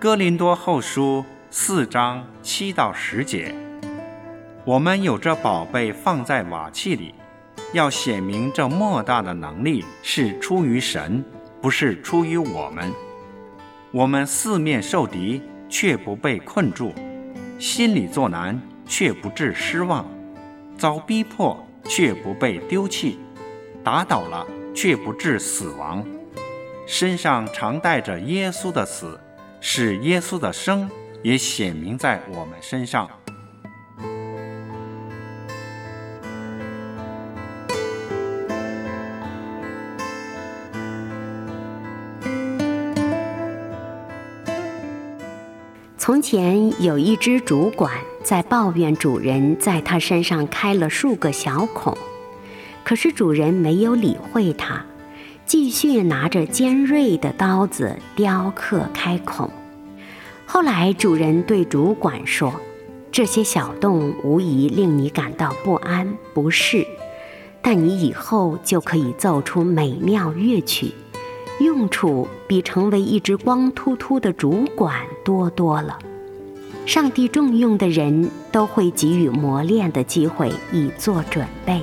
哥林多后书四章七到十节，我们有这宝贝放在瓦器里，要显明这莫大的能力是出于神，不是出于我们。我们四面受敌，却不被困住；心里作难，却不致失望；遭逼迫，却不被丢弃；打倒了，却不致死亡；身上常带着耶稣的死。使耶稣的生也显明在我们身上。从前有一只主管在抱怨主人在他身上开了数个小孔，可是主人没有理会他。继续拿着尖锐的刀子雕刻开孔。后来主人对主管说：“这些小洞无疑令你感到不安不适，但你以后就可以奏出美妙乐曲，用处比成为一只光秃秃的主管多多了。上帝重用的人都会给予磨练的机会，以做准备。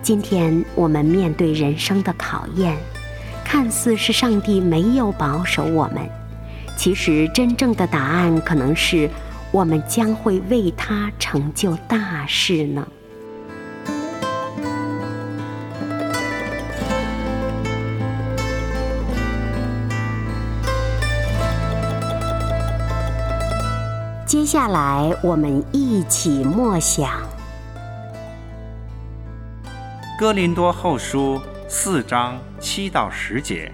今天我们面对人生的考验。”看似是上帝没有保守我们，其实真正的答案可能是我们将会为他成就大事呢。接下来，我们一起默想《哥林多后书》。四章七到十节，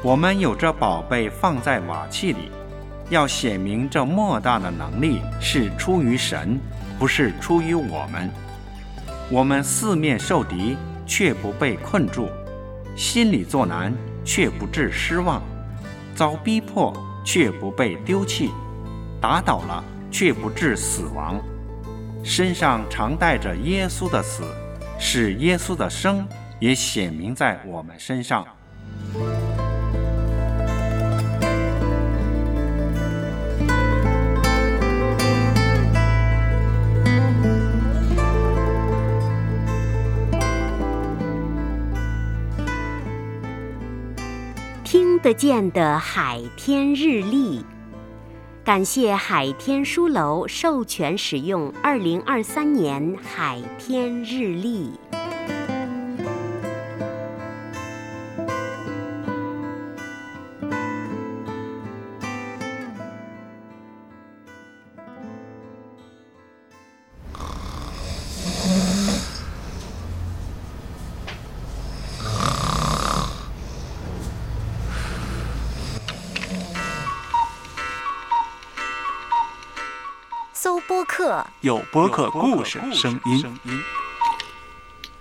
我们有这宝贝放在瓦器里，要显明这莫大的能力是出于神，不是出于我们。我们四面受敌，却不被困住；心里作难，却不致失望；遭逼迫，却不被丢弃；打倒了，却不致死亡。身上常带着耶稣的死，使耶稣的生。也显明在我们身上。听得见的海天日历，感谢海天书楼授权使用二零二三年海天日历。播客，有播客故事声音。